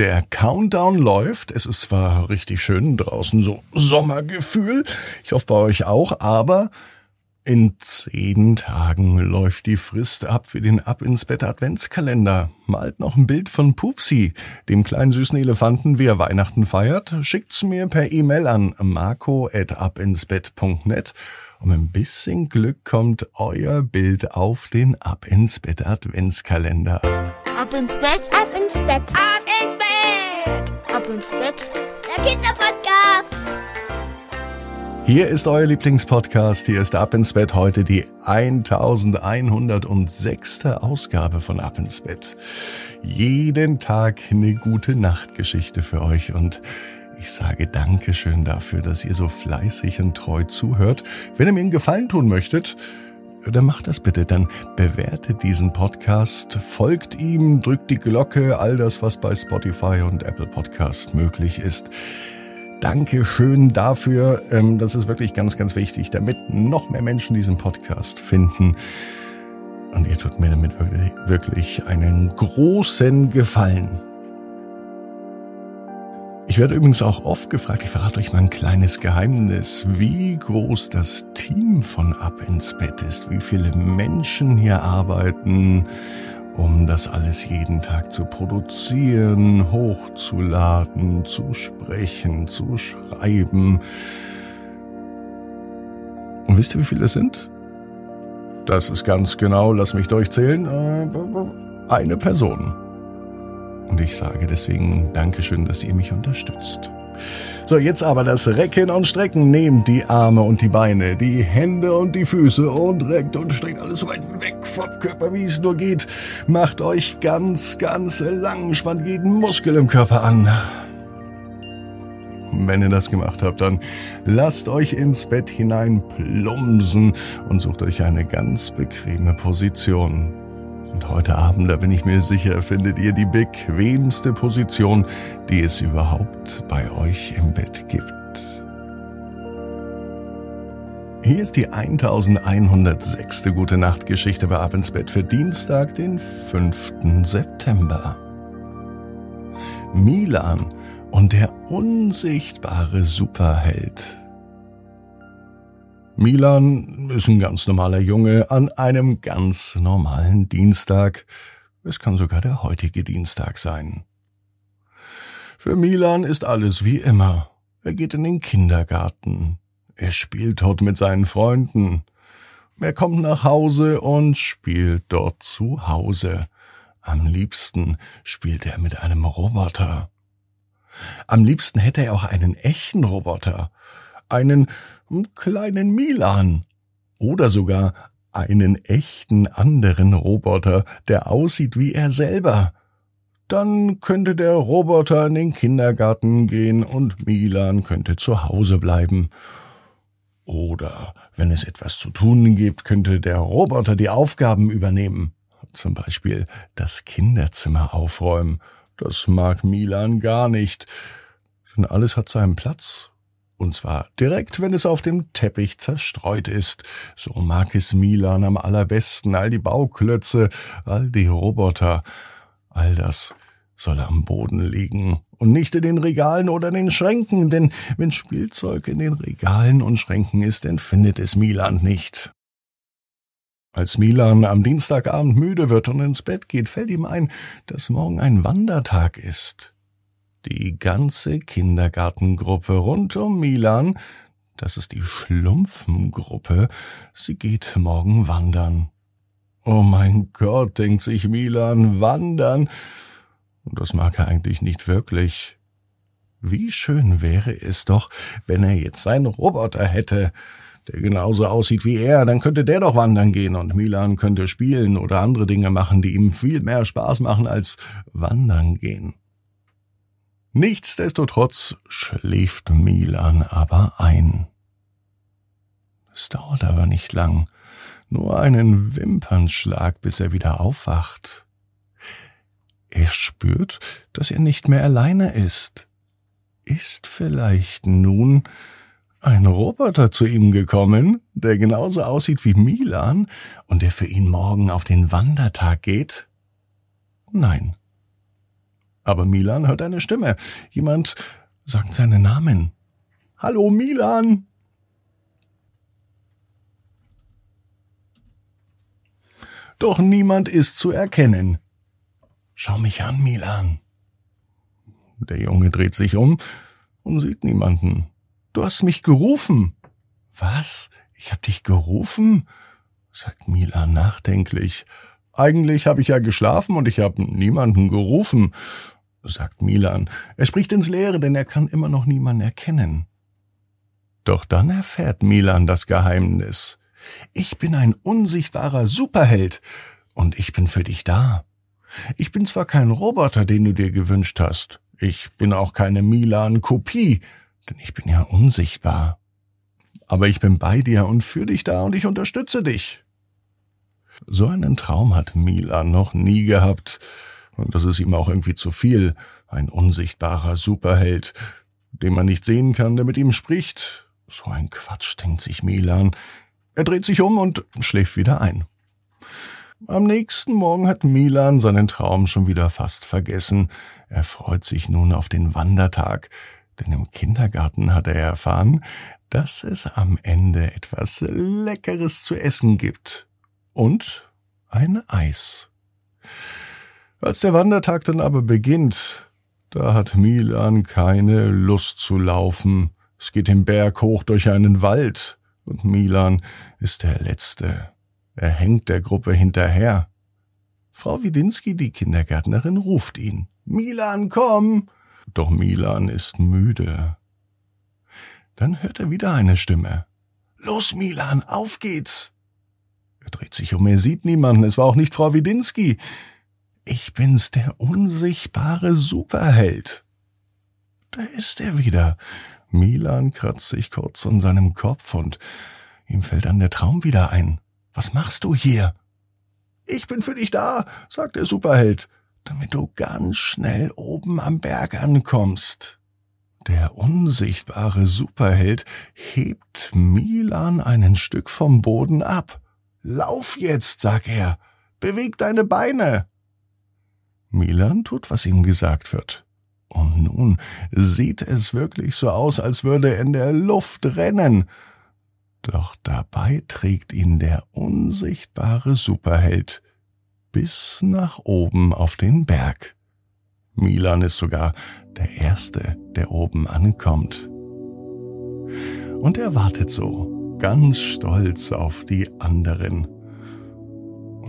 Der Countdown läuft. Es ist zwar richtig schön draußen, so Sommergefühl. Ich hoffe bei euch auch, aber in zehn Tagen läuft die Frist ab für den Ab ins Bett Adventskalender. Malt noch ein Bild von Pupsi, dem kleinen süßen Elefanten, wie er Weihnachten feiert. Schickt's mir per E-Mail an marco.abinsbett.net. Und mit ein bisschen Glück kommt euer Bild auf den Ab ins Bett Adventskalender. Ab ins Bett, ab ins Bett, ab ins Bett, ab ins Bett. Der Kinderpodcast. Hier ist euer Lieblingspodcast. Hier ist Ab ins Bett heute die 1106. Ausgabe von Ab ins Bett. Jeden Tag eine gute Nachtgeschichte für euch und ich sage Dankeschön dafür, dass ihr so fleißig und treu zuhört. Wenn ihr mir einen Gefallen tun möchtet, dann macht das bitte. Dann bewertet diesen Podcast, folgt ihm, drückt die Glocke, all das, was bei Spotify und Apple Podcast möglich ist. Dankeschön dafür. Ähm, das ist wirklich ganz, ganz wichtig, damit noch mehr Menschen diesen Podcast finden. Und ihr tut mir damit wirklich, wirklich einen großen Gefallen. Ich werde übrigens auch oft gefragt, ich verrate euch mal ein kleines Geheimnis, wie groß das Team von Ab ins Bett ist, wie viele Menschen hier arbeiten, um das alles jeden Tag zu produzieren, hochzuladen, zu sprechen, zu schreiben. Und wisst ihr, wie viele es sind? Das ist ganz genau, lass mich durchzählen, äh, eine Person. Und ich sage deswegen Dankeschön, dass ihr mich unterstützt. So, jetzt aber das Recken und Strecken. Nehmt die Arme und die Beine, die Hände und die Füße und reckt und streckt alles so weit weg vom Körper, wie es nur geht. Macht euch ganz, ganz lang, spannt jeden Muskel im Körper an. Wenn ihr das gemacht habt, dann lasst euch ins Bett hinein plumsen und sucht euch eine ganz bequeme Position. Und heute Abend, da bin ich mir sicher, findet ihr die bequemste Position, die es überhaupt bei euch im Bett gibt. Hier ist die 1106. Gute Nacht Geschichte bei Ab ins Bett für Dienstag, den 5. September. Milan und der unsichtbare Superheld. Milan ist ein ganz normaler Junge an einem ganz normalen Dienstag. Es kann sogar der heutige Dienstag sein. Für Milan ist alles wie immer. Er geht in den Kindergarten. Er spielt dort mit seinen Freunden. Er kommt nach Hause und spielt dort zu Hause. Am liebsten spielt er mit einem Roboter. Am liebsten hätte er auch einen echten Roboter. Einen kleinen Milan oder sogar einen echten anderen Roboter, der aussieht wie er selber. Dann könnte der Roboter in den Kindergarten gehen und Milan könnte zu Hause bleiben. Oder wenn es etwas zu tun gibt, könnte der Roboter die Aufgaben übernehmen. Zum Beispiel das Kinderzimmer aufräumen. Das mag Milan gar nicht. Denn alles hat seinen Platz und zwar direkt, wenn es auf dem Teppich zerstreut ist. So mag es Milan am allerbesten. All die Bauklötze, all die Roboter, all das soll am Boden liegen und nicht in den Regalen oder den Schränken, denn wenn Spielzeug in den Regalen und Schränken ist, dann findet es Milan nicht. Als Milan am Dienstagabend müde wird und ins Bett geht, fällt ihm ein, dass morgen ein Wandertag ist. Die ganze Kindergartengruppe rund um Milan, das ist die Schlumpfengruppe, sie geht morgen wandern. Oh mein Gott, denkt sich Milan, wandern. Das mag er eigentlich nicht wirklich. Wie schön wäre es doch, wenn er jetzt einen Roboter hätte, der genauso aussieht wie er, dann könnte der doch wandern gehen und Milan könnte spielen oder andere Dinge machen, die ihm viel mehr Spaß machen als wandern gehen. Nichtsdestotrotz schläft Milan aber ein. Es dauert aber nicht lang, nur einen Wimpernschlag, bis er wieder aufwacht. Er spürt, dass er nicht mehr alleine ist. Ist vielleicht nun ein Roboter zu ihm gekommen, der genauso aussieht wie Milan und der für ihn morgen auf den Wandertag geht? Nein, Aber Milan hört eine Stimme. Jemand sagt seinen Namen. Hallo Milan! Doch niemand ist zu erkennen. Schau mich an, Milan. Der Junge dreht sich um und sieht niemanden. Du hast mich gerufen. Was? Ich hab dich gerufen? sagt Milan nachdenklich. Eigentlich habe ich ja geschlafen und ich habe niemanden gerufen, sagt Milan. Er spricht ins Leere, denn er kann immer noch niemanden erkennen. Doch dann erfährt Milan das Geheimnis. Ich bin ein unsichtbarer Superheld und ich bin für dich da. Ich bin zwar kein Roboter, den du dir gewünscht hast, ich bin auch keine Milan-Kopie, denn ich bin ja unsichtbar. Aber ich bin bei dir und für dich da und ich unterstütze dich. So einen Traum hat Milan noch nie gehabt. Und das ist ihm auch irgendwie zu viel. Ein unsichtbarer Superheld, den man nicht sehen kann, der mit ihm spricht. So ein Quatsch, denkt sich Milan. Er dreht sich um und schläft wieder ein. Am nächsten Morgen hat Milan seinen Traum schon wieder fast vergessen. Er freut sich nun auf den Wandertag, denn im Kindergarten hat er erfahren, dass es am Ende etwas Leckeres zu essen gibt und ein Eis. Als der Wandertag dann aber beginnt, da hat Milan keine Lust zu laufen. Es geht den Berg hoch durch einen Wald, und Milan ist der Letzte. Er hängt der Gruppe hinterher. Frau Widinski, die Kindergärtnerin, ruft ihn. Milan, komm! Doch Milan ist müde. Dann hört er wieder eine Stimme. Los, Milan, auf geht's! Er dreht sich um, er sieht niemanden, es war auch nicht Frau Widinski. Ich bin's, der unsichtbare Superheld. Da ist er wieder. Milan kratzt sich kurz an seinem Kopf und ihm fällt dann der Traum wieder ein. Was machst du hier? Ich bin für dich da, sagt der Superheld, damit du ganz schnell oben am Berg ankommst. Der unsichtbare Superheld hebt Milan einen Stück vom Boden ab. Lauf jetzt, sagt er. Beweg deine Beine. Milan tut, was ihm gesagt wird. Und nun sieht es wirklich so aus, als würde er in der Luft rennen. Doch dabei trägt ihn der unsichtbare Superheld bis nach oben auf den Berg. Milan ist sogar der Erste, der oben ankommt. Und er wartet so, ganz stolz auf die anderen.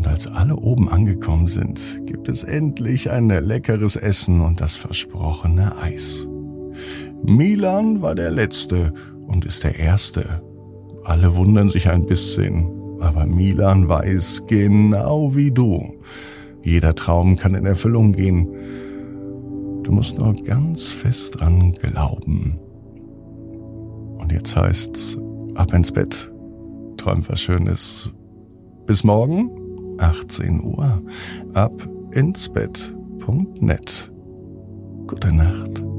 Und als alle oben angekommen sind, gibt es endlich ein leckeres Essen und das versprochene Eis. Milan war der Letzte und ist der Erste. Alle wundern sich ein bisschen, aber Milan weiß genau wie du. Jeder Traum kann in Erfüllung gehen. Du musst nur ganz fest dran glauben. Und jetzt heißt's ab ins Bett. Träum was Schönes. Bis morgen, 18 Uhr, ab ins Bett.net. Gute Nacht.